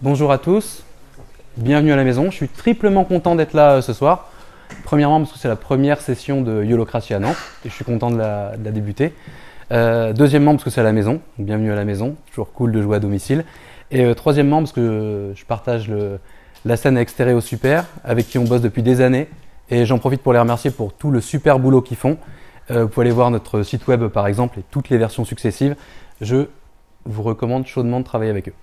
Bonjour à tous, bienvenue à la maison. Je suis triplement content d'être là euh, ce soir. Premièrement parce que c'est la première session de Yolocratie à Nantes et je suis content de la, débuter. Euh, deuxièmement parce que c'est à la maison, bienvenue à la maison, toujours cool de jouer à domicile. Et euh, troisièmement parce que je partage la scène avec Stéréo Super, avec qui on bosse depuis des années. Et j'en profite pour les remercier pour tout le super boulot qu'ils font. Euh, vous pouvez aller voir notre site web par exemple et toutes les versions successives. Je vous recommande chaudement de travailler avec eux.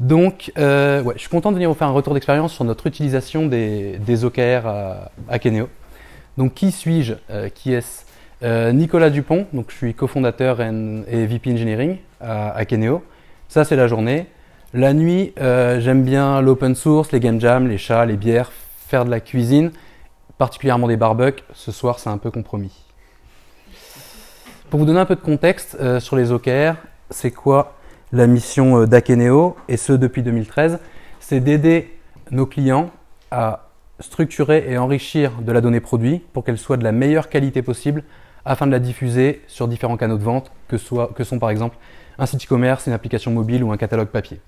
Donc, euh, je suis content de venir vous faire un retour d'expérience sur notre utilisation des, des OKR à, à. Donc, qui suis-je Euh, Qui est-ce? Nicolas Dupont, donc je suis cofondateur et VP Engineering à, à. Ça, c'est la journée. La nuit, j'aime bien l'open source, les game jams, les chats, les bières, faire de la cuisine, particulièrement des barbecues. Ce soir, c'est un peu compromis. Pour vous donner un peu de contexte euh, sur les OKR, c'est quoi la mission euh, d'Akeneo, et ce depuis 2013, c'est d'aider nos clients à structurer et enrichir de la donnée produit pour qu'elle soit de la meilleure qualité possible afin de la diffuser sur différents canaux de vente, que, soit, que sont par exemple un site e-commerce, une application mobile ou un catalogue papier.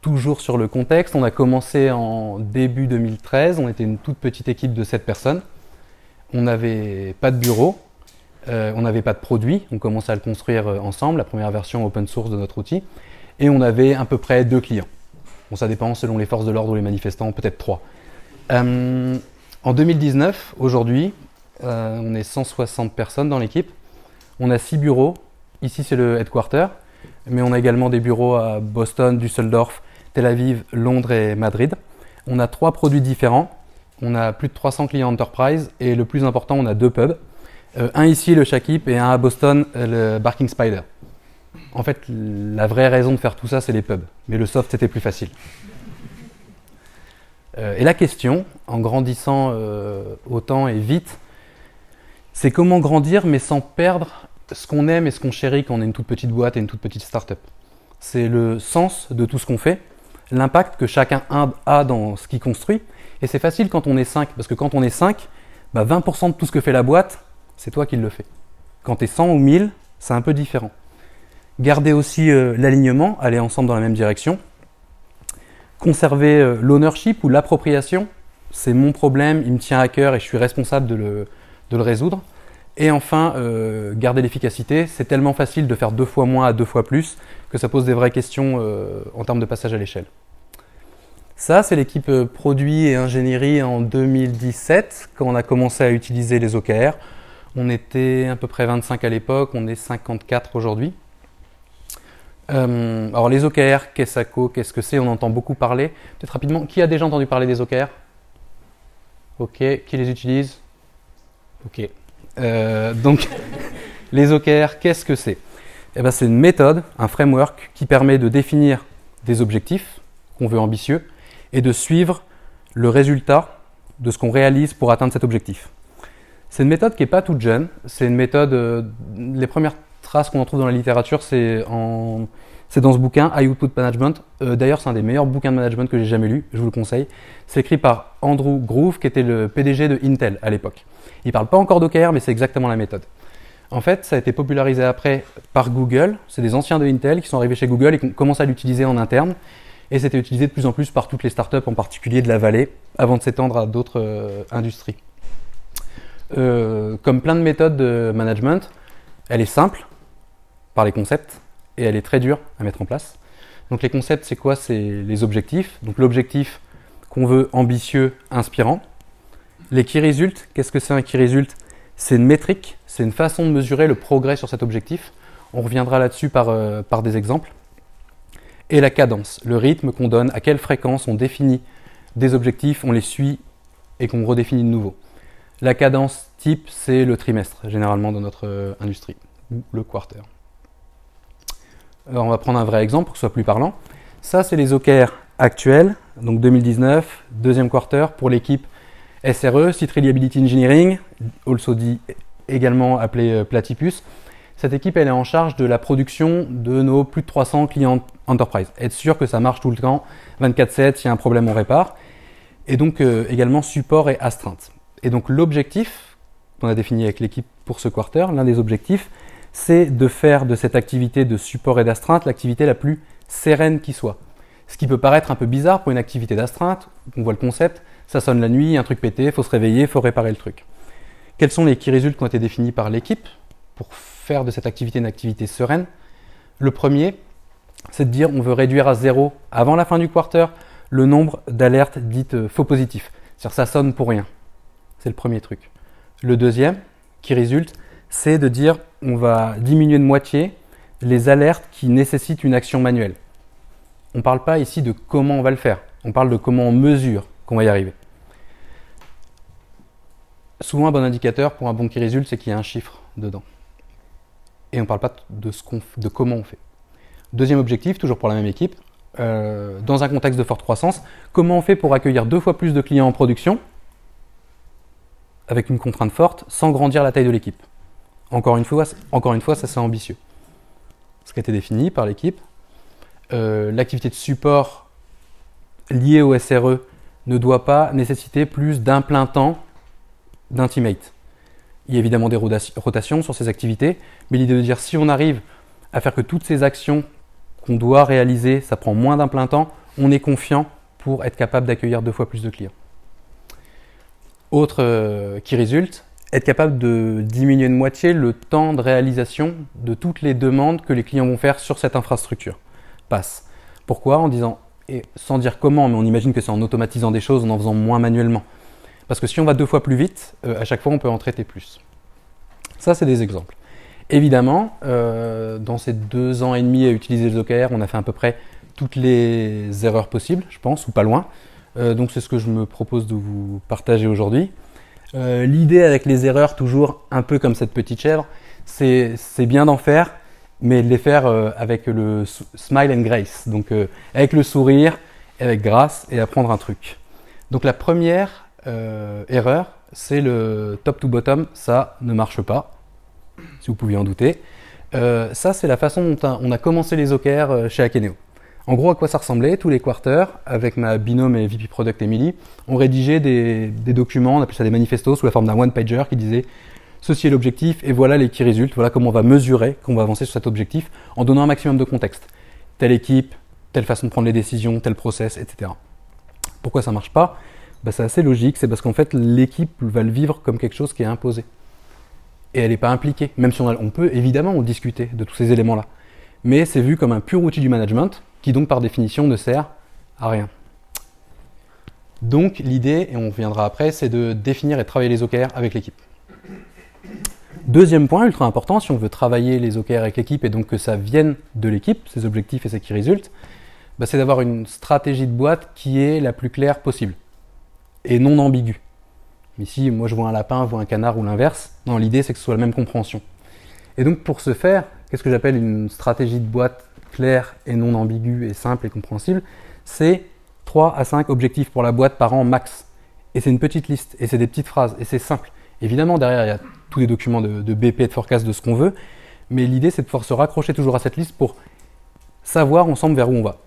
Toujours sur le contexte, on a commencé en début 2013, on était une toute petite équipe de 7 personnes. On n'avait pas de bureau, euh, on n'avait pas de produit, on commençait à le construire euh, ensemble, la première version open source de notre outil, et on avait à peu près deux clients. Bon, ça dépend selon les forces de l'ordre ou les manifestants, peut-être trois. Euh, en 2019, aujourd'hui, on est 160 personnes dans l'équipe. On a six bureaux. Ici, c'est le headquarter, mais on a également des bureaux à Boston, Düsseldorf, Tel Aviv, Londres et Madrid. On a trois produits différents. On a plus de 300 clients enterprise et le plus important, on a deux pubs. Euh, un ici, le Shakip, et un à Boston, le Barking Spider. En fait, la vraie raison de faire tout ça, c'est les pubs. Mais le soft, c'était plus facile. Euh, et la question, en grandissant euh, autant et vite, c'est comment grandir mais sans perdre ce qu'on aime et ce qu'on chérit quand on est une toute petite boîte et une toute petite start-up. C'est le sens de tout ce qu'on fait, l'impact que chacun a- dans ce qu'il construit. Et c'est facile quand on est 5, parce que quand on est 5, bah 20% de tout ce que fait la boîte, c'est toi qui le fais. Quand tu es 100 ou 1000, c'est un peu différent. Garder aussi euh, l'alignement, aller ensemble dans la même direction. Conserver euh, l'ownership ou l'appropriation, c'est mon problème, il me tient à cœur et je suis responsable de le, de le résoudre. Et enfin, euh, garder l'efficacité, c'est tellement facile de faire deux fois moins à deux fois plus que ça pose des vraies questions euh, en termes de passage à l'échelle. Ça, c'est l'équipe euh, produit et ingénierie en 2017, quand on a commencé à utiliser les OKR. On était à peu près 25 à l'époque, on est 54 aujourd'hui. Euh, alors les OKR, qu'est-ce qu'est-ce que c'est On entend beaucoup parler. Peut-être rapidement, qui a déjà entendu parler des OKR Ok, qui les utilise? Ok. Donc, les OKR, qu'est-ce que c'est? Eh ben, C'est une méthode, un framework qui permet de définir des objectifs qu'on veut ambitieux et de suivre le résultat de ce qu'on réalise pour atteindre cet objectif. C'est une méthode qui n'est pas toute jeune. C'est une méthode. euh, les premières traces qu'on en trouve dans la littérature, c'est dans ce bouquin, High Output Management. Euh, D'ailleurs, c'est un des meilleurs bouquins de management que j'ai jamais lu. Je vous le conseille. C'est écrit par Andrew Groove, qui était le PDG de Intel à l'époque. Il parle pas encore d'OKR, mais c'est exactement la méthode. En fait, ça a été popularisé après par Google. C'est des anciens de Intel qui sont arrivés chez Google et qui ont commencé à l'utiliser en interne. Et c'était utilisé de plus en plus par toutes les startups, en particulier de la vallée, avant de s'étendre à d'autres euh, industries. Euh, comme plein de méthodes de management, elle est simple par les concepts et elle est très dure à mettre en place. Donc les concepts, c'est quoi? C'est les objectifs. Donc l'objectif qu'on veut ambitieux, inspirant. Les key results, qu'est-ce que c'est un key result C'est une métrique, c'est une façon de mesurer le progrès sur cet objectif. On reviendra là-dessus par, euh, par des exemples. Et la cadence, le rythme qu'on donne, à quelle fréquence on définit des objectifs, on les suit et qu'on redéfinit de nouveau. La cadence type, c'est le trimestre, généralement dans notre euh, industrie, ou le quarter. Alors, on va prendre un vrai exemple pour que ce soit plus parlant. Ça, c'est les OKR actuels, donc 2019, deuxième quarter pour l'équipe SRE, Site Reliability Engineering, also également appelé euh, Platypus. Cette équipe, elle est en charge de la production de nos plus de 300 clients enterprise. Être sûr que ça marche tout le temps, 24/7, s'il y a un problème, on répare. Et donc euh, également support et astreinte. Et donc l'objectif qu'on a défini avec l'équipe pour ce quarter, l'un des objectifs, c'est de faire de cette activité de support et d'astreinte l'activité la plus sereine qui soit. Ce qui peut paraître un peu bizarre pour une activité d'astreinte, on voit le concept, ça sonne la nuit, un truc pété, faut se réveiller, il faut réparer le truc. Quels sont les key résultats qui ont été définis par l'équipe pour faire de cette activité une activité sereine? Le premier, c'est de dire on veut réduire à zéro avant la fin du quarter le nombre d'alertes dites euh, faux positifs. C'est-à-dire ça sonne pour rien. C'est le premier truc. Le deuxième qui résulte, c'est de dire on va diminuer de moitié les alertes qui nécessitent une action manuelle. On ne parle pas ici de comment on va le faire, on parle de comment on mesure qu'on va y arriver. Souvent, un bon indicateur pour un bon qui résulte, c'est qu'il y a un chiffre dedans. Et on ne parle pas de, comment on fait. Deuxième objectif, toujours pour la même équipe, euh, dans un contexte de forte croissance, comment on fait pour accueillir deux fois plus de clients en production avec une contrainte forte sans grandir la taille de l'équipe encore une fois, encore une fois ça c'est ambitieux. Ce qui a été défini par l'équipe, euh, l'activité de support liée au SRE ne doit pas nécessiter plus d'un plein temps d'intimate. Il y a évidemment des rotations sur ces activités, mais l'idée de dire si on arrive à faire que toutes ces actions qu'on doit réaliser, ça prend moins d'un plein temps, on est confiant pour être capable d'accueillir deux fois plus de clients. Autre euh, qui résulte, être capable de diminuer de moitié le temps de réalisation de toutes les demandes que les clients vont faire sur cette infrastructure. Passe. Pourquoi? En disant, et sans dire comment, mais on imagine que c'est en automatisant des choses, en en faisant moins manuellement. Parce que si on va deux fois plus vite, euh, à chaque fois on peut en traiter plus. Ça, c'est des exemples. Évidemment, euh, dans ces deux ans et demi à utiliser les OKR, on a fait à peu près toutes les erreurs possibles, je pense, ou pas loin. Euh, donc c'est ce que je me propose de vous partager aujourd'hui. L'idée avec les erreurs, toujours un peu comme cette petite chèvre, c'est bien d'en faire, mais de les faire avec le smile and grace, donc avec le sourire, avec grâce et apprendre un truc. Donc la première erreur, c'est le top to bottom, ça ne marche pas, si vous pouviez en douter. ça, c'est la façon dont on a commencé les OKR chez Akeneo. En gros, à quoi ça ressemblait Tous les quarters, avec ma binôme et VP Product Emily, on rédigeait des, documents, on appelait ça des manifestos sous la forme d'un one-pager qui disait ceci est l'objectif et voilà les qui résultent, voilà comment on va mesurer qu'on va avancer sur cet objectif en donnant un maximum de contexte. Telle équipe, telle façon de prendre les décisions, tel process, etc. Pourquoi ça marche pas? Bah, C'est assez logique, c'est parce qu'en fait l'équipe va le vivre comme quelque chose qui est imposé. Et elle n'est pas impliquée, même si on, peut évidemment discuter de tous ces éléments-là. Mais c'est vu comme un pur outil du management, qui donc par définition ne sert à rien. Donc l'idée, et on viendra après, c'est de définir et travailler les OKR avec l'équipe. Deuxième point ultra important, si on veut travailler les OKR avec l'équipe et donc que ça vienne de l'équipe, ces objectifs et ce qui résulte, bah, c'est d'avoir une stratégie de boîte qui est la plus claire possible et non ambiguë. Ici, moi je vois un lapin, je vois un canard ou l'inverse. Non, l'idée c'est que ce soit la même compréhension. Et donc pour ce faire, qu'est-ce que j'appelle une stratégie de boîte clair et non ambigu et simple et compréhensible, c'est 3 à 5 objectifs pour la boîte par an max. Et c'est une petite liste, et c'est des petites phrases, et c'est simple. Évidemment, derrière, il y a tous les documents de, BP, de forecast, de ce qu'on veut, mais l'idée, c'est de pouvoir se raccrocher toujours à cette liste pour savoir ensemble vers où on va.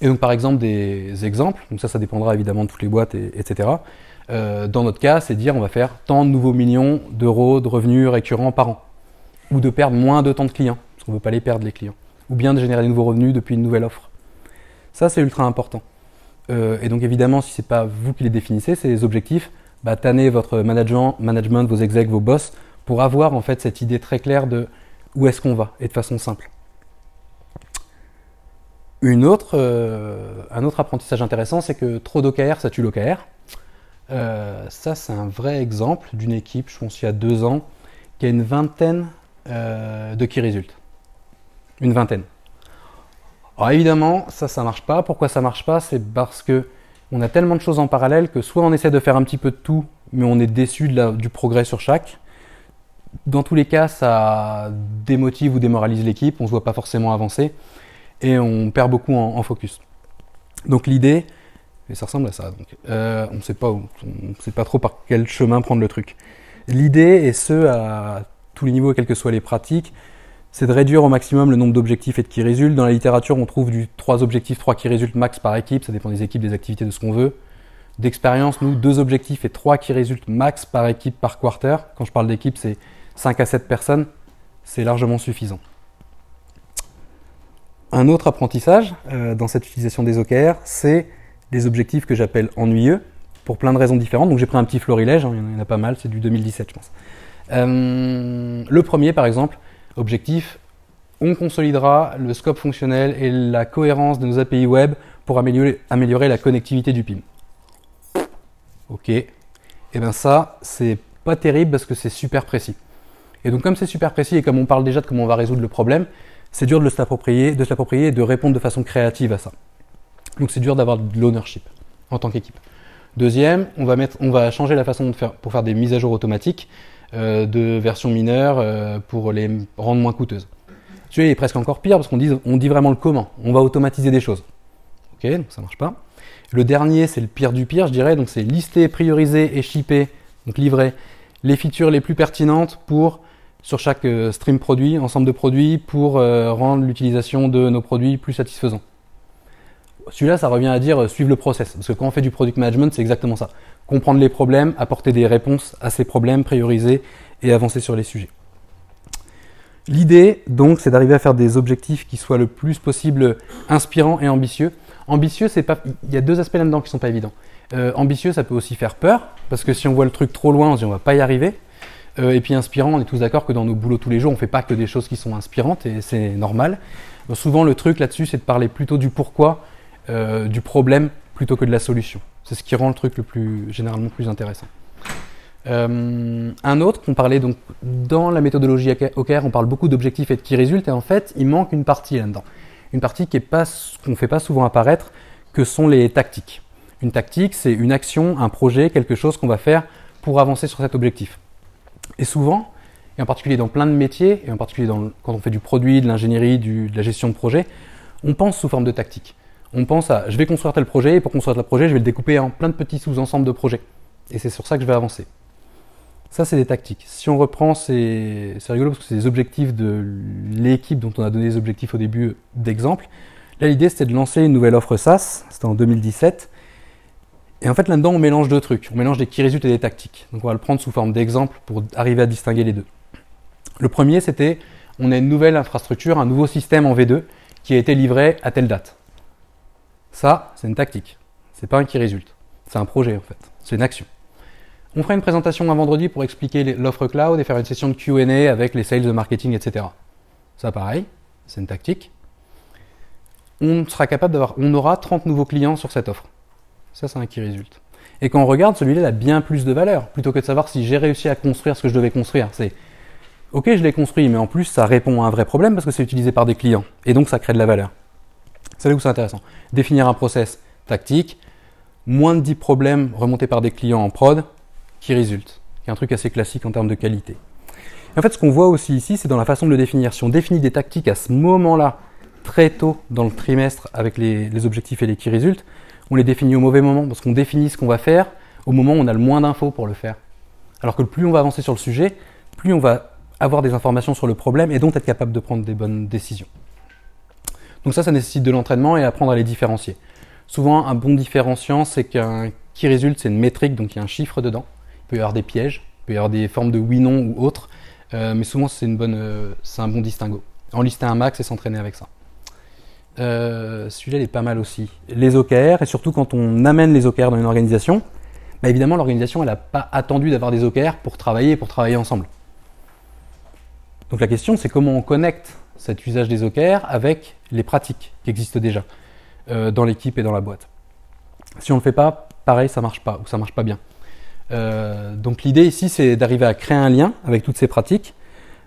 Et donc, par exemple, des exemples, donc ça, ça dépendra évidemment de toutes les boîtes, etc. Euh, dans notre cas, c'est dire on va faire tant de nouveaux millions d'euros de revenus récurrents par an, ou de perdre moins de temps de clients, parce qu'on ne veut pas les perdre, les clients ou bien de générer de nouveaux revenus depuis une nouvelle offre. Ça, c'est ultra important. Euh, et donc évidemment, si ce n'est pas vous qui les définissez, c'est les objectifs, bah, votre management, management, vos execs, vos boss, pour avoir en fait cette idée très claire de où est-ce qu'on va, et de façon simple. Euh, un autre apprentissage intéressant, c'est que trop d'OKR, ça tue l'OKR. Euh, ça, c'est un vrai exemple d'une équipe, je pense il y a deux ans, qui a une vingtaine de qui résultent. Une vingtaine. Alors évidemment, ça, ça marche pas. Pourquoi ça marche pas? C'est parce que on a tellement de choses en parallèle que soit on essaie de faire un petit peu de tout, mais on est déçu du progrès sur chaque. Dans tous les cas, ça démotive ou démoralise l'équipe, on ne se voit pas forcément avancer et on perd beaucoup en, focus. Donc l'idée, et ça ressemble à ça, donc, euh, on ne sait pas on sait pas trop par quel chemin prendre le truc. L'idée, et ce à tous les niveaux, quelles que soient les pratiques, c'est de réduire au maximum le nombre d'objectifs et de qui résultent. Dans la littérature, on trouve du 3 objectifs, 3 qui résultent max par équipe, ça dépend des équipes, des activités, de ce qu'on veut. D'expérience, nous, deux objectifs et trois qui résultent max par équipe par quarter. Quand je parle d'équipe, c'est 5 à 7 personnes. C'est largement suffisant. Un autre apprentissage euh, dans cette utilisation des OKR, c'est des objectifs que j'appelle ennuyeux, pour plein de raisons différentes. Donc j'ai pris un petit florilège, hein, il y en a pas mal, c'est du 2017 je pense. Euh, le premier par exemple, objectif, on consolidera le scope fonctionnel et la cohérence de nos API web pour améliorer, améliorer la connectivité du PIM. Ok. Et eh bien ça, c'est pas terrible parce que c'est super précis. Et donc comme c'est super précis et comme on parle déjà de comment on va résoudre le problème, c'est dur de se l'approprier, de et de répondre de façon créative à ça. Donc c'est dur d'avoir de l'ownership en tant qu'équipe. Deuxième, on va, mettre, on va changer la façon de faire pour faire des mises à jour automatiques euh, de versions mineures euh, pour les rendre moins coûteuses. Celui-là est presque encore pire parce qu'on dit, on dit vraiment le comment. On va automatiser des choses. Ok, donc ça marche pas. Le dernier, c'est le pire du pire, je dirais. Donc c'est lister, prioriser et shipper, donc livrer les features les plus pertinentes pour sur chaque euh, stream produit, ensemble de produits, pour rendre l'utilisation de nos produits plus satisfaisant. Celui-là, ça revient à dire euh, suivre le process. Parce que quand on fait du product management, c'est exactement ça. Comprendre les problèmes, apporter des réponses à ces problèmes, prioriser et avancer sur les sujets. L'idée, donc, c'est d'arriver à faire des objectifs qui soient le plus possible inspirants et ambitieux. Ambitieux, c'est pas. Il y a deux aspects là-dedans qui sont pas évidents. Euh, ambitieux, ça peut aussi faire peur, parce que si on voit le truc trop loin, on se dit on va pas y arriver. Euh, et puis inspirant, on est tous d'accord que dans nos boulots tous les jours, on fait pas que des choses qui sont inspirantes, et c'est normal. souvent, le truc là-dessus, c'est de parler plutôt du pourquoi euh, du problème plutôt que de la solution. C'est ce qui rend le truc le plus généralement plus intéressant. Euh, un autre qu'on parlait donc dans la méthodologie OKR, on parle beaucoup d'objectifs et de qui résultent, et en fait, il manque une partie là-dedans. Une partie qui est pas qu'on ne fait pas souvent apparaître, que sont les tactiques. Une tactique, c'est une action, un projet, quelque chose qu'on va faire pour avancer sur cet objectif. Et souvent, et en particulier dans plein de métiers, et en particulier quand on fait du produit, de l'ingénierie, de la gestion de projet, on pense sous forme de tactique on pense à je vais construire tel projet et pour construire tel projet, je vais le découper en plein de petits sous-ensembles de projets. Et c'est sur ça que je vais avancer. Ça, c'est des tactiques. Si on reprend, c'est rigolo parce que c'est des objectifs de l'équipe dont on a donné les objectifs au début d'exemple. Là, l'idée, c'était de lancer une nouvelle offre SaaS. C'était en 2017. Et en fait, là-dedans, on mélange deux trucs. On mélange des qui résultent et des tactiques. Donc, on va le prendre sous forme d'exemple pour arriver à distinguer les deux. Le premier, c'était on a une nouvelle infrastructure, un nouveau système en V2 qui a été livré à telle date. Ça, c'est une tactique. C'est pas un qui résulte. C'est un projet en fait. C'est une action. On fera une présentation un vendredi pour expliquer l'offre cloud et faire une session de Q&A avec les sales de marketing, etc. Ça, pareil, c'est une tactique. On sera capable d'avoir, on aura 30 nouveaux clients sur cette offre. Ça, c'est un qui résulte. Et quand on regarde, celui-là, il a bien plus de valeur, plutôt que de savoir si j'ai réussi à construire ce que je devais construire. C'est, ok, je l'ai construit, mais en plus, ça répond à un vrai problème parce que c'est utilisé par des clients. Et donc, ça crée de la valeur. C'est là où c'est intéressant. Définir un process tactique, moins de 10 problèmes remontés par des clients en prod qui résultent, qui est un truc assez classique en termes de qualité. en fait, ce qu'on voit aussi ici, c'est dans la façon de le définir. Si on définit des tactiques à ce moment-là, très tôt dans le trimestre, avec les, objectifs et les qui résultent, on les définit au mauvais moment, parce qu'on définit ce qu'on va faire au moment où on a le moins d'infos pour le faire. Alors que plus on va avancer sur le sujet, plus on va avoir des informations sur le problème et donc être capable de prendre des bonnes décisions. Donc ça, ça nécessite de l'entraînement et apprendre à les différencier. Souvent, un bon différenciant, c'est qu'un qui résulte, c'est une métrique, donc il y a un chiffre dedans. Il peut y avoir des pièges, il peut y avoir des formes de oui/non ou autres, euh, mais souvent c'est une bonne, euh, c'est un bon distinguo. En lister un max et s'entraîner avec ça. Euh, celui-là, il est pas mal aussi. Les OKR, et surtout quand on amène les OKR dans une organisation, bah évidemment, l'organisation, elle n'a pas attendu d'avoir des OKR pour travailler, pour travailler ensemble. Donc la question, c'est comment on connecte cet usage des OKR avec les pratiques qui existent déjà euh, dans l'équipe et dans la boîte. Si on ne le fait pas, pareil, ça marche pas ou ça marche pas bien. Euh, donc l'idée ici, c'est d'arriver à créer un lien avec toutes ces pratiques.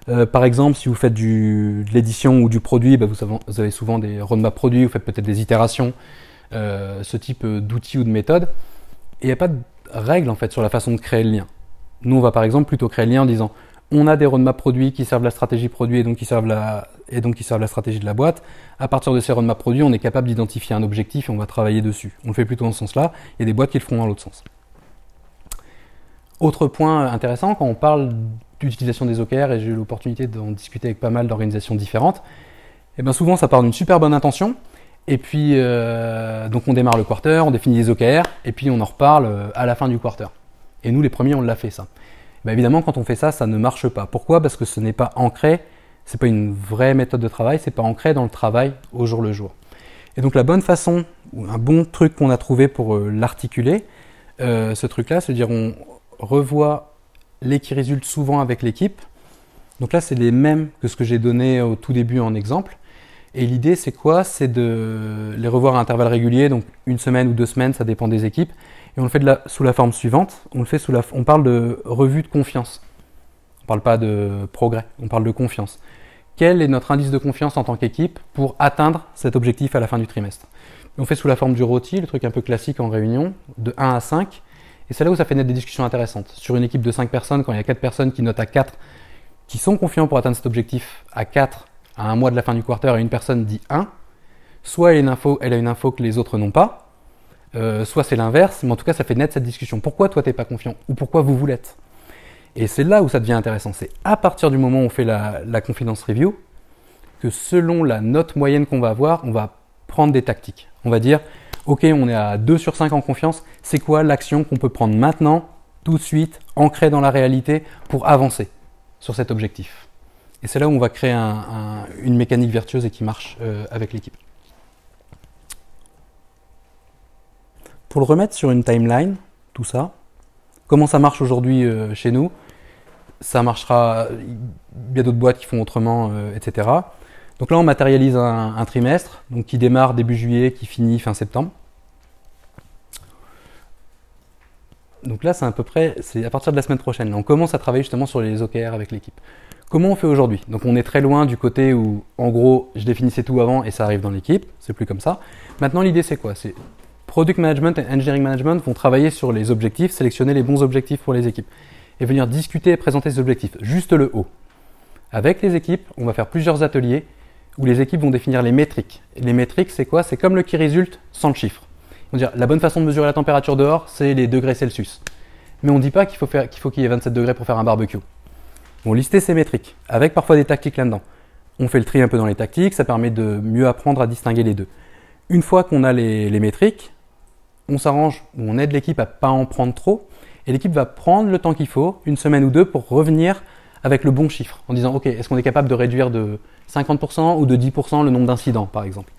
Euh, par exemple, si vous faites de l'édition ou du produit, bah, vous, avez, souvent des roadmaps produits, vous faites peut-être des itérations, ce type d'outils ou de méthodes. Il n'y a pas de règle en fait sur la façon de créer le lien. Nous, on va par exemple plutôt créer le lien en disant on a des roadmaps produits qui servent la stratégie produit et donc qui servent la, et donc qui servent la stratégie de la boîte. À partir de ces roadmaps produits, on est capable d'identifier un objectif et on va travailler dessus. On le fait plutôt dans ce sens-là. Il y a des boîtes qui le feront dans l'autre sens. Autre point intéressant, quand on parle d'utilisation des OKR, et j'ai eu l'opportunité d'en discuter avec pas mal d'organisations différentes, et eh bien souvent ça part d'une super bonne intention, Et puis, euh, donc on démarre le quarter, on définit les OKR, et puis on en reparle euh, à la fin du quarter. Et nous, les premiers, on l'a fait ça. Bah, évidemment, quand on fait ça, ça ne marche pas. Pourquoi? Parce que ce n'est pas ancré, c'est pas une vraie méthode de travail, c'est pas ancré dans le travail au jour le jour. Et donc la bonne façon, ou un bon truc qu'on a trouvé pour euh, l'articuler, ce truc-là, c'est dire on revoit les qui résultent souvent avec l'équipe. Donc là, c'est les mêmes que ce que j'ai donné au tout début en exemple. Et l'idée, c'est quoi? C'est de les revoir à intervalles réguliers, donc une semaine ou deux semaines, ça dépend des équipes. Et on le fait sous la forme suivante. On, le fait sous la, on parle de revue de confiance. On parle pas de progrès, on parle de confiance. Quel est notre indice de confiance en tant qu'équipe pour atteindre cet objectif à la fin du trimestre? On fait sous la forme du rôti, le truc un peu classique en réunion, de 1 à 5. Et c'est là où ça fait naître des discussions intéressantes. Sur une équipe de 5 personnes, quand il y a 4 personnes qui notent à 4, qui sont confiants pour atteindre cet objectif à 4, à un mois de la fin du quarter et une personne dit 1, soit elle a une info, que les autres n'ont pas, euh, soit c'est l'inverse, mais en tout cas ça fait naître cette discussion. Pourquoi toi t'es pas confiant? Ou pourquoi vous vous l'êtes? Et c'est là où ça devient intéressant. C'est à partir du moment où on fait la, la confidence review que selon la note moyenne qu'on va avoir, on va prendre des tactiques. On va dire, ok, on est à 2 sur 5 en confiance, c'est quoi l'action qu'on peut prendre maintenant, tout de suite, ancrée dans la réalité, pour avancer sur cet objectif? Et c'est là où on va créer une mécanique vertueuse et qui marche euh, avec l'équipe. Pour le remettre sur une timeline, tout ça, comment ça marche aujourd'hui euh, chez nous? Ça marchera, il y a d'autres boîtes qui font autrement, euh, etc. Donc là, on matérialise un, trimestre, qui démarre début juillet, qui finit fin septembre. Donc là, c'est à peu près, c'est à partir de la semaine prochaine. On commence à travailler justement sur les OKR avec l'équipe. Comment on fait aujourd'hui? Donc on est très loin du côté où, en gros, je définissais tout avant et ça arrive dans l'équipe. C'est plus comme ça. Maintenant, l'idée, c'est quoi? C'est Product Management et Engineering Management vont travailler sur les objectifs, sélectionner les bons objectifs pour les équipes et venir discuter et présenter ces objectifs, juste le haut. Avec les équipes, on va faire plusieurs ateliers où les équipes vont définir les métriques. les métriques, c'est quoi? C'est comme le qui résulte sans le chiffre. On la bonne façon de mesurer la température dehors, c'est les degrés Celsius. Mais on ne dit pas qu'il faut qu'il y ait 27 degrés pour faire un barbecue. On lister ces métriques, avec parfois des tactiques là-dedans. On fait le tri un peu dans les tactiques, ça permet de mieux apprendre à distinguer les deux. Une fois qu'on a les, métriques, on s'arrange, on aide l'équipe à pas en prendre trop, et l'équipe va prendre le temps qu'il faut, une semaine ou deux, pour revenir avec le bon chiffre, en disant, OK, est-ce qu'on est capable de réduire de 50% ou de 10% le nombre d'incidents, par exemple?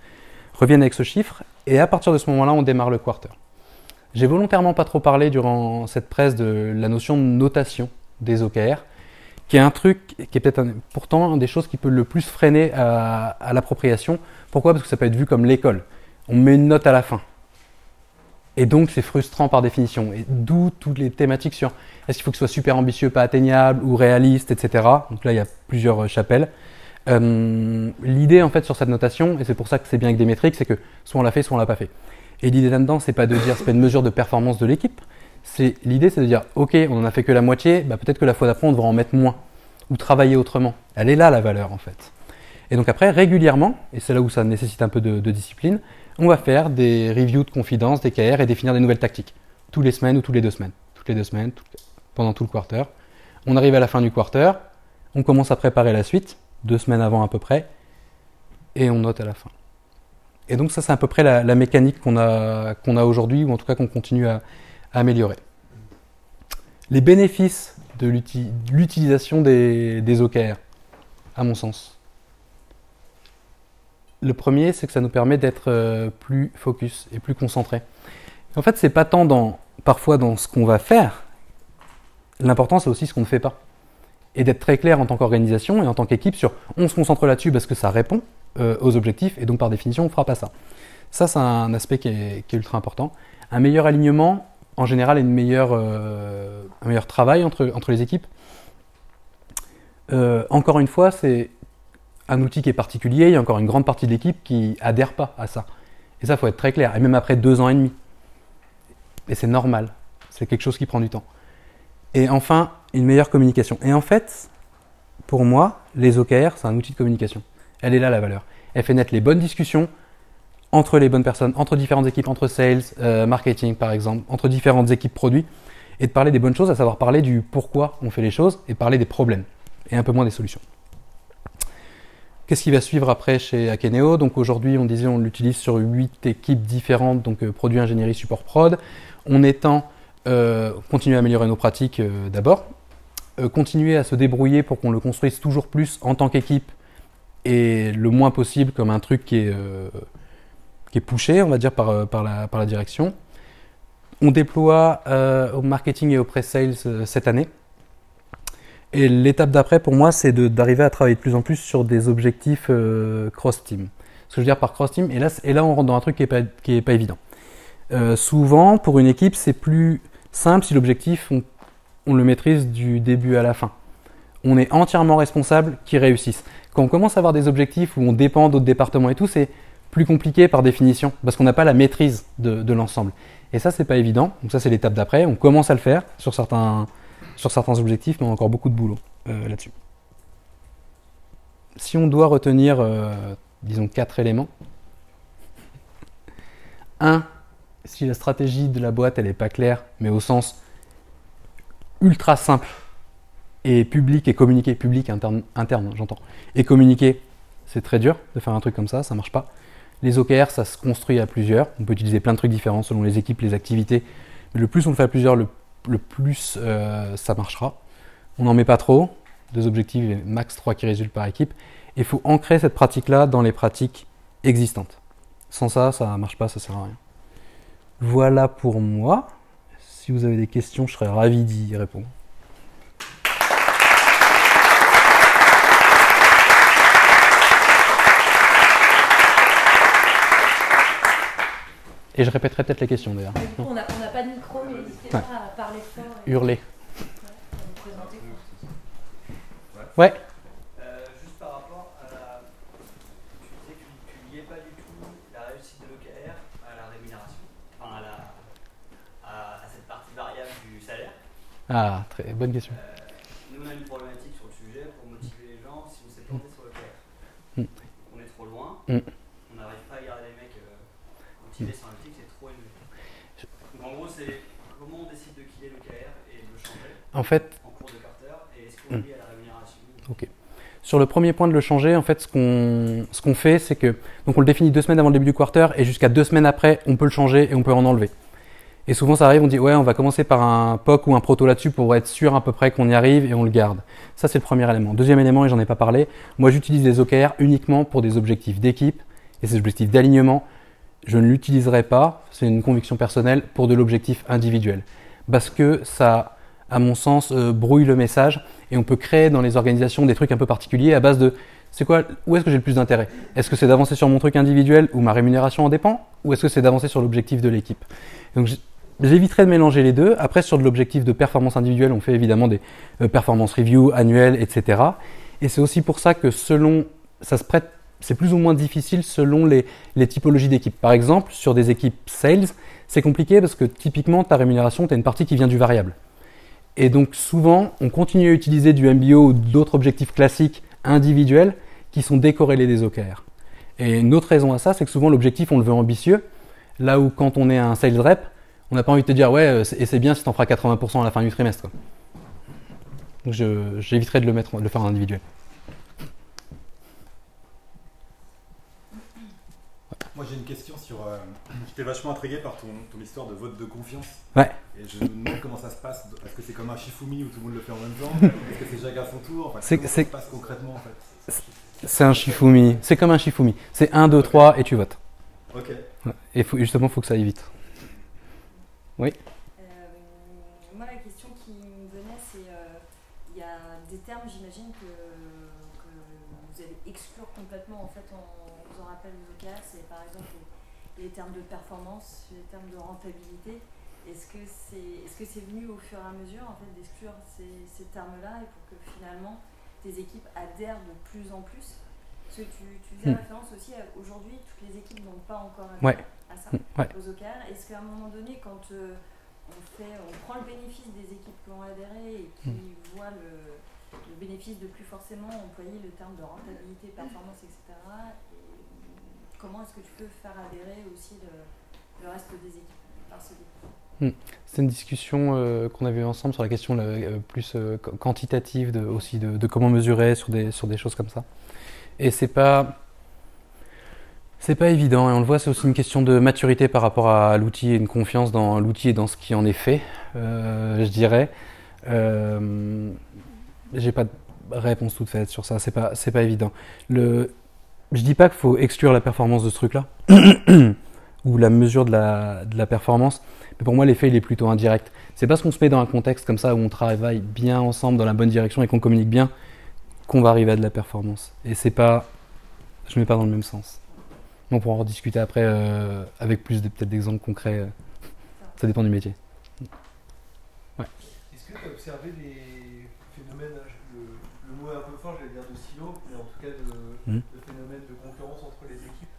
Reviennent avec ce chiffre, et à partir de ce moment-là, on démarre le quarter. J'ai volontairement pas trop parlé durant cette presse de la notion de notation des OKR, qui est un truc qui est peut-être pourtant une des choses qui peut le plus freiner à, l'appropriation. Pourquoi? Parce que ça peut être vu comme l'école. On met une note à la fin. Et donc c'est frustrant par définition. Et d'où toutes les thématiques sur est-ce qu'il faut que ce soit super ambitieux, pas atteignable ou réaliste, etc. Donc là il y a plusieurs chapelles. Euh, l'idée en fait sur cette notation, et c'est pour ça que c'est bien avec des métriques, c'est que soit on l'a fait, soit on l'a pas fait. Et l'idée là-dedans, c'est pas de dire c'est pas une mesure de performance de l'équipe, c'est l'idée, c'est de dire, ok, on en a fait que la moitié, bah, peut-être que la fois d'après, on devra en mettre moins ou travailler autrement. Elle est là la valeur en fait. Et donc après, régulièrement, et c'est là où ça nécessite un peu de, discipline, on va faire des reviews de confidence, des KR et définir des nouvelles tactiques. Tous les semaines ou tous les deux semaines. Toutes les deux semaines, pendant tout le quarter. On arrive à la fin du quarter, on commence à préparer la suite, deux semaines avant à peu près, et on note à la fin. Et donc ça, c'est à peu près la, mécanique qu'on a, a aujourd'hui, ou en tout cas qu'on continue à, améliorer. Les bénéfices de l'utilisation des, OKR, à mon sens. Le premier, c'est que ça nous permet d'être euh, plus focus et plus concentré. En fait, c'est pas tant dans, parfois dans ce qu'on va faire. L'important, c'est aussi ce qu'on ne fait pas. Et d'être très clair en tant qu'organisation et en tant qu'équipe sur on se concentre là-dessus parce que ça répond euh, aux objectifs et donc par définition, on ne fera pas ça. Ça, c'est un aspect qui est, ultra important. Un meilleur alignement, en général une meilleure, euh, un meilleur travail entre, entre les équipes. Euh, encore une fois, c'est un outil qui est particulier, il y a encore une grande partie de l'équipe qui adhère pas à ça. Et ça, faut être très clair, et même après deux ans et demi. Et c'est normal, c'est quelque chose qui prend du temps. Et enfin, une meilleure communication. Et en fait, pour moi, les OKR, c'est un outil de communication. Elle est là la valeur. Elle fait naître les bonnes discussions, entre les bonnes personnes, entre différentes équipes, entre sales, euh, marketing par exemple, entre différentes équipes produits, et de parler des bonnes choses, à savoir parler du pourquoi on fait les choses et parler des problèmes, et un peu moins des solutions. Qu'est-ce qui va suivre après chez Akeneo? Donc aujourd'hui, on disait on l'utilise sur 8 équipes différentes, donc euh, produit, ingénierie, support, prod. On étend, euh, continuer à améliorer nos pratiques euh, d'abord, continuer à se débrouiller pour qu'on le construise toujours plus en tant qu'équipe et le moins possible comme un truc qui est, est poussé, on va dire, par, par, la, direction. On déploie au marketing et au pre-sales cette année. Et l'étape d'après, pour moi, c'est d'arriver à travailler de plus en plus sur des objectifs euh, cross-team. Ce que je veux dire par cross-team, et là, et là, on rentre dans un truc qui n'est pas, pas évident. Euh, souvent, pour une équipe, c'est plus simple si l'objectif, on, le maîtrise du début à la fin. On est entièrement responsable qu'ils réussissent. Quand on commence à avoir des objectifs où on dépend d'autres départements et tout, c'est plus compliqué par définition, parce qu'on n'a pas la maîtrise de, l'ensemble. Et ça, c'est pas évident. Donc ça, c'est l'étape d'après. On commence à le faire sur certains, sur certains objectifs, mais on a encore beaucoup de boulot euh, là-dessus. Si on doit retenir, euh, disons, quatre éléments. Un, si la stratégie de la boîte, elle n'est pas claire, mais au sens ultra simple, et public et communiqué, public interne, j'entends, et communiqué, c'est très dur de faire un truc comme ça, ça marche pas. Les OKR, ça se construit à plusieurs. On peut utiliser plein de trucs différents selon les équipes, les activités. Mais le plus on le fait à plusieurs, le plus euh, ça marchera. On n'en met pas trop, deux objectifs et max 3 qui résultent par équipe. Il faut ancrer cette pratique-là dans les pratiques existantes. Sans ça, ça ne marche pas, ça sert à rien. Voilà pour moi. Si vous avez des questions, je serais ravi d'y répondre. Et je répéterai peut-être les questions d'ailleurs. On n'a pas de micro, mais n'hésitez pas à parler fort. Hurler. Ouais. Euh, juste par rapport à la. Tu disais que tu ne liais pas du tout la réussite de l'OKR à la rémunération, enfin à, la, à, cette partie variable du salaire. Ah, très bonne question. Nous, on a une problématique sur le sujet pour motiver les gens si on s'est planté sur l'OKR. Mm. On est trop loin, mm. on n'arrive pas à garder les mecs euh, motivés sur un en gros, c'est comment on décide de qui est le KR et de le changer en, fait, en cours de quarter et est-ce qu'on est à la rémunération Ok. Sur le premier point de le changer, en fait, ce qu'on ce qu'on fait, c'est que donc on le définit deux semaines avant le début du quarter et jusqu'à deux semaines après, on peut le changer et on peut en enlever. Et souvent, ça arrive, on dit ouais, on va commencer par un POC ou un proto là-dessus pour être sûr à peu près qu'on y arrive et on le garde. Ça, c'est le premier élément. Deuxième élément, et j'en ai pas parlé, moi j'utilise les OKR uniquement pour des objectifs d'équipe et ces objectifs d'alignement je ne l'utiliserai pas, c'est une conviction personnelle, pour de l'objectif individuel. Parce que ça, à mon sens, euh, brouille le message et on peut créer dans les organisations des trucs un peu particuliers à base de c'est quoi, où est-ce que j'ai le plus d'intérêt? Est-ce que c'est d'avancer sur mon truc individuel où ma rémunération en dépend? Ou est-ce que c'est d'avancer sur l'objectif de l'équipe? J'éviterai de mélanger les deux. Après, sur de l'objectif de performance individuelle, on fait évidemment des euh, performance reviews annuelles, etc. Et c'est aussi pour ça que selon, ça se prête c'est plus ou moins difficile selon les, typologies d'équipes. Par exemple, sur des équipes sales, c'est compliqué parce que typiquement, ta rémunération, tu as une partie qui vient du variable. Et donc souvent, on continue à utiliser du MBO ou d'autres objectifs classiques individuels qui sont décorrélés des OKR. Et une autre raison à ça, c'est que souvent l'objectif, on le veut ambitieux, là où quand on est un sales rep, on n'a pas envie de te dire ouais, euh, et c'est bien si tu en feras 80% à la fin du trimestre. Donc j'éviterai de le mettre, de le faire en individuel. Moi j'ai une question sur. Euh, j'étais vachement intrigué par ton, histoire de vote de confiance. Ouais. Et je me demande comment ça se passe. Est-ce que c'est comme un Shifumi où tout le monde le fait en même temps? Est-ce que c'est chacun son tour? Enfin, Comment ça se passe concrètement en fait? C'est un Shifumi. C'est comme un Shifumi. C'est 1, 2, 3 et tu votes. Ok. Et faut, justement, il faut que ça aille vite. Oui euh, Moi la question qui me venait, c'est. Euh, il y a des termes, j'imagine, que, vous allez exclure complètement en fait en c'est par exemple les, termes de performance, les termes de rentabilité. Est-ce que c'est est -ce c'est venu au fur et à mesure en fait, d'exclure ces, ces termes-là et pour que finalement tes équipes adhèrent de plus en plus Parce que tu, tu faisais hmm. référence aussi aujourd'hui, toutes les équipes n'ont pas encore adhéré à ça, hmm, aux OKR. Est-ce qu'à un moment donné, quand euh, on, fait, on prend le bénéfice des équipes qui ont adhéré et qui hmm. voient le, le, bénéfice de plus forcément employer le terme de rentabilité, performance, etc., comment est-ce que tu peux faire adhérer aussi le, reste des équipes par ce. C'est une discussion euh, qu'on avait ensemble sur la question euh, plus euh, quantitative de, aussi de, comment mesurer sur des, sur des choses comme ça. Et c'est pas. C'est pas évident, et on le voit, c'est aussi une question de maturité par rapport à l'outil et une confiance dans l'outil et dans ce qui en est fait, euh, je dirais. Euh, J'ai pas de réponse toute faite sur ça, c'est pas, pas évident. Le, je dis pas qu'il faut exclure la performance de ce truc-là, ou la mesure de la, de la performance, mais pour moi, l'effet, il est plutôt indirect. C'est parce qu'on se met dans un contexte comme ça où on travaille bien ensemble dans la bonne direction et qu'on communique bien qu'on va arriver à de la performance. Et c'est pas. Je mets pas dans le même sens. On pourra en rediscuter après euh, avec plus de, peut-être d'exemples concrets. euh. Ça dépend du métier. Est-ce que tu as observé des phénomènes, le, le mot est un peu fort, j'allais dire de silo, mais en tout cas de, Mhm. de phénomènes de concurrence entre les équipes,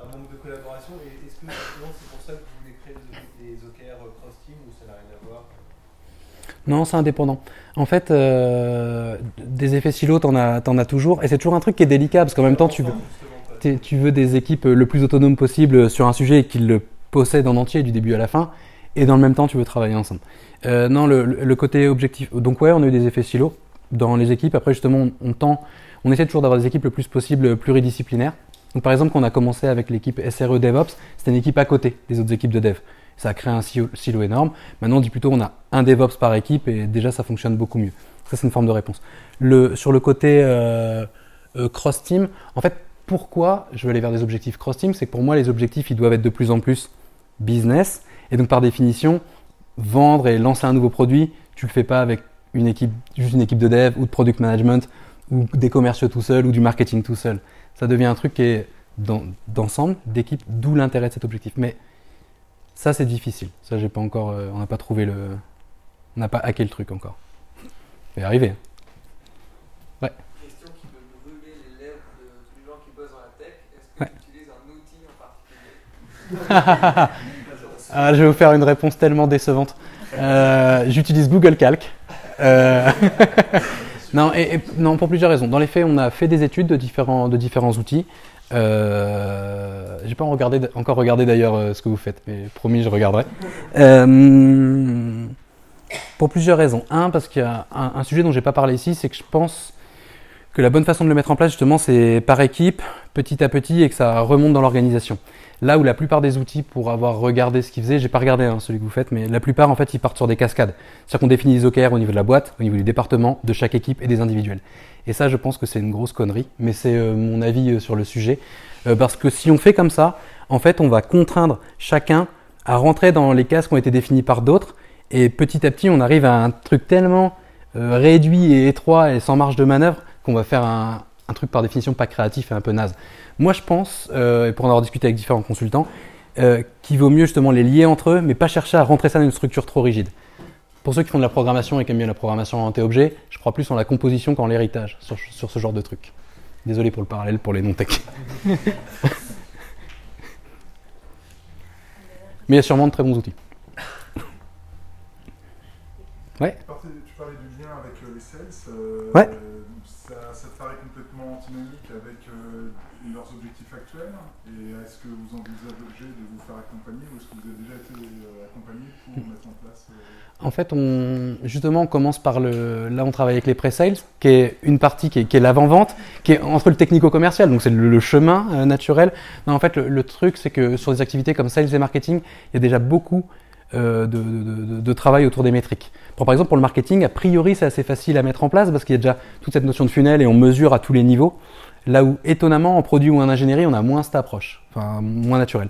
un manque de collaboration Et est-ce que justement c'est pour ça que vous voulez créer des, des OKR cross-team ou ça n'a rien à voir Non, c'est indépendant. En fait, euh, des effets silos, t'en as, as toujours. Et c'est toujours un truc qui est délicat parce qu'en même temps, tu veux, des équipes le plus autonomes possible sur un sujet et qu'ils le possèdent en entier du début à la fin. Et dans le même temps, tu veux travailler ensemble. Euh, non, le côté objectif. Donc, ouais, on a eu des effets silos dans les équipes. Après, justement, on, on tend, on essaie toujours d'avoir des équipes le plus possible pluridisciplinaires. Donc, par exemple, quand on a commencé avec l'équipe SRE DevOps, c'était une équipe à côté des autres équipes de dev. Ça a créé un silo, énorme. Maintenant, on dit plutôt on a un DevOps par équipe et déjà, ça fonctionne beaucoup mieux. Ça, c'est une forme de réponse. Sur le côté euh, euh, cross-team, en fait, pourquoi je veux aller vers des objectifs cross-team? C'est que pour moi, les objectifs, ils doivent être de plus en plus business. Et donc, par définition, vendre et lancer un nouveau produit, tu le fais pas avec une équipe, juste une équipe de dev ou de product management ou des commerciaux tout seul ou du marketing tout seul. Ça devient un truc qui est d'ensemble, d'équipe, d'où l'intérêt de cet objectif. Mais ça, c'est difficile. Ça, j'ai pas encore, euh, on n'a pas trouvé le, on n'a pas hacké le truc encore. Ça va arriver. Question qui me brûler les lèvres de tous les gens qui bossent dans la tech. Est-ce que Ouais. tu utilises un outil en particulier Ah, je vais vous faire une réponse tellement décevante. Euh, J'utilise Google Calc. Euh, non, et, et- non, pour plusieurs raisons. Dans les faits, on a fait des études de différents, de différents outils. Euh, J'ai pas regardé- encore regardé d'ailleurs euh, ce que vous faites, mais promis, je regarderai. Euh, pour plusieurs raisons. Un, parce qu'il y a un, un sujet dont j'ai pas parlé ici, c'est que je pense que la bonne façon de le mettre en place, justement, c'est par équipe, petit à petit, et que ça remonte dans l'organisation. Là où la plupart des outils, pour avoir regardé ce qu'ils faisaient, j'ai pas regardé hein, celui que vous faites, mais la plupart en fait ils partent sur des cascades. C'est-à-dire qu'on définit les OKR au niveau de la boîte, au niveau du département, de chaque équipe et des individuels. Et ça, je pense que c'est une grosse connerie, mais c'est euh, mon avis euh, sur le sujet. Euh, parce que si on fait comme ça, en fait, on va contraindre chacun à rentrer dans les cases qui ont été définies par d'autres, et petit à petit, on arrive à un truc tellement réduit et étroit et sans marge de manœuvre qu'on va faire un truc par définition pas créatif et un peu naze. Moi, je pense, euh, et pour en avoir discuté avec différents consultants, euh, qu'il vaut mieux justement les lier entre eux, mais pas chercher à rentrer ça dans une structure trop rigide. Pour ceux qui font de la programmation et qui aiment bien la programmation orientée objet, je crois plus en la composition qu'en l'héritage sur, sur ce genre de truc. Désolé pour le parallèle pour les non-tech. mais il y a sûrement de très bons outils. Tu parlais, du lien avec euh, les sales. euh, Ouais. Ça, ça te paraît complètement antinomique avec euh, leurs objectifs actuels Et est-ce que vous envisagez de vous faire accompagner ou est-ce que vous avez déjà été accompagné pour mettre en place En fait, on, justement, on commence par le. Là, on travaille avec les pre-sales, qui est une partie qui est, l'avant-vente, qui est entre le technico-commercial, donc c'est le, le chemin euh, naturel. Non, en fait, le, le truc, c'est que sur des activités comme sales et marketing, il y a déjà beaucoup euh, de, de- de- de travail autour des métriques. Par exemple, pour le marketing, a priori, c'est assez facile à mettre en place parce qu'il y a déjà toute cette notion de funnel et on mesure à tous les niveaux. Là où, étonnamment, en produit ou en ingénierie, on a moins cette approche, enfin, moins naturelle.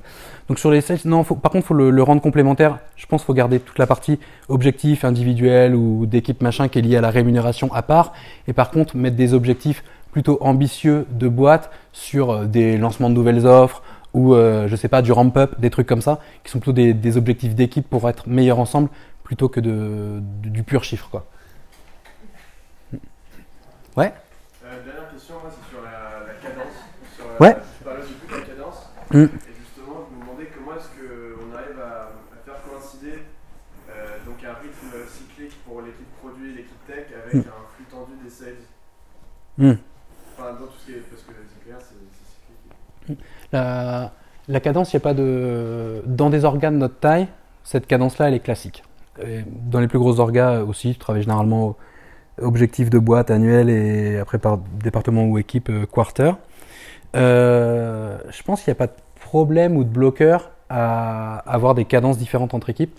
Donc sur les sales, non, faut- par contre, faut le, rendre complémentaire. Je pense qu'il faut garder toute la partie objectif individuel ou d'équipe machin qui est liée à la rémunération à part. Et par contre, mettre des objectifs plutôt ambitieux de boîte sur euh, des lancements de nouvelles offres ou, euh, je sais pas, du ramp-up, des trucs comme ça, qui sont plutôt des objectifs d'équipe pour être meilleurs ensemble plutôt que de, du, du pur chiffre, quoi. Ouais Euh, dernière question, c'est sur la, la cadence. Sur, euh, Ouais. Tu parlais au début de la cadence. Mm. Et justement, je me demandais comment est-ce qu'on arrive à, à faire coïncider euh, donc un rythme cyclique pour l'équipe produit et l'équipe tech avec Mm. un flux tendu des sales. Mm. Enfin, dans tout ce qui est. Parce que c'est clair, c'est c'est cyclique. La, la cadence, il n'y a pas de. Dans des organes de notre taille, cette cadence-là, elle est classique. Et dans les plus gros orgas aussi, tu travailles généralement objectif de boîte annuel et après par département ou équipe euh, quarter. Euh, je pense qu'il n'y a pas de problème ou de bloqueur à avoir des cadences différentes entre équipes.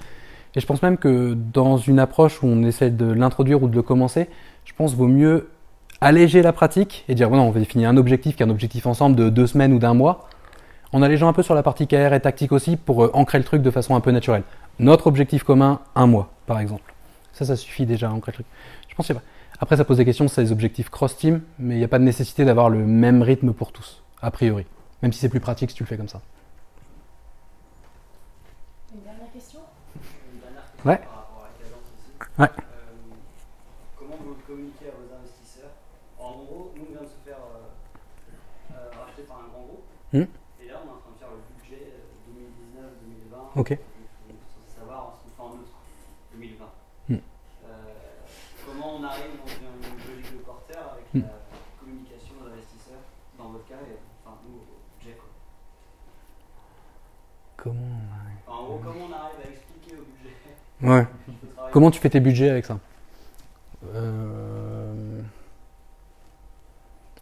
Et je pense même que dans une approche où on essaie de l'introduire ou de le commencer, je pense qu'il vaut mieux alléger la pratique et dire bon, on va définir un objectif qui est un objectif ensemble de deux semaines ou d'un mois, en allégeant un peu sur la partie KR et tactique aussi pour euh, ancrer le truc de façon un peu naturelle. Notre objectif commun, un mois, par exemple. Ça, ça suffit déjà à ancrer le truc. Je pense que pas. Après, ça pose des questions, c'est des objectifs cross-team, mais il n'y a pas de nécessité d'avoir le même rythme pour tous, a priori. Même si c'est plus pratique si tu le fais comme ça. Une dernière question? Une dernière question Ouais. par rapport à la cadence aussi. Ouais. Euh, comment vous communiquez à vos investisseurs? En gros, nous, on vient de se faire euh, euh, racheter par un grand groupe. Hmm. Et là, on est en train de faire le budget euh, 2019-2020. Ok. Il faut savoir ce qu'on fait en août 2020. Hmm. Euh, comment on arrive dans une, une logique de quarter avec Hmm. la communication de l'investisseur dans votre cas et enfin nous au budget quoi. Comment Enfin, en gros, comment on arrive à expliquer au budget Ouais. Comment tu fais tes budgets avec ça euh...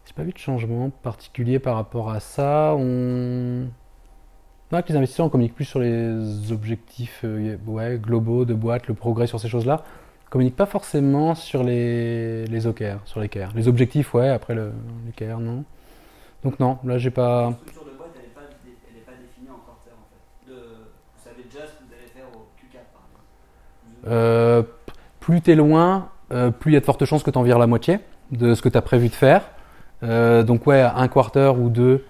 J'ai pas vu de changement particulier par rapport à ça. On... Les investisseurs, on communique plus sur les objectifs euh, globaux de boîte, le progrès sur ces choses-là. On communique pas forcément sur les, les OKR, sur les. Les objectifs, ouais, après le, les non. Donc non, là j'ai pas, dé- elle est pas définie en quarter en fait. De, vous savez déjà ce que vous allez faire au Q4 par exemple. Vous- Euh, plus t'es loin, euh, plus il y a de fortes chances que tu en vires la moitié de ce que tu as prévu de faire. Euh, donc ouais, un quarter ou deux,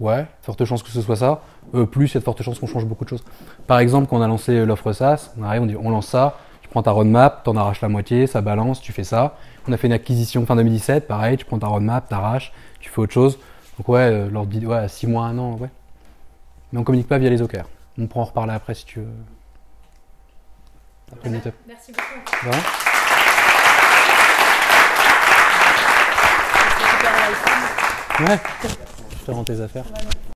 ouais, forte chance que ce soit ça. Plus il y a de fortes chances qu'on change beaucoup de choses. Par exemple, quand on a lancé l'offre SaaS, on arrive, on dit on lance ça, tu prends ta roadmap, t'en arraches la moitié, ça balance, tu fais ça. On a fait une acquisition fin 2017, pareil, tu prends ta roadmap, t'arraches, tu fais autre chose. Donc ouais, de ouais, 6 mois, 1 an, ouais. Mais on communique pas via les OKR. On pourra en reparler après si tu veux. Merci beaucoup. Live. Ouais. Je te rends tes affaires.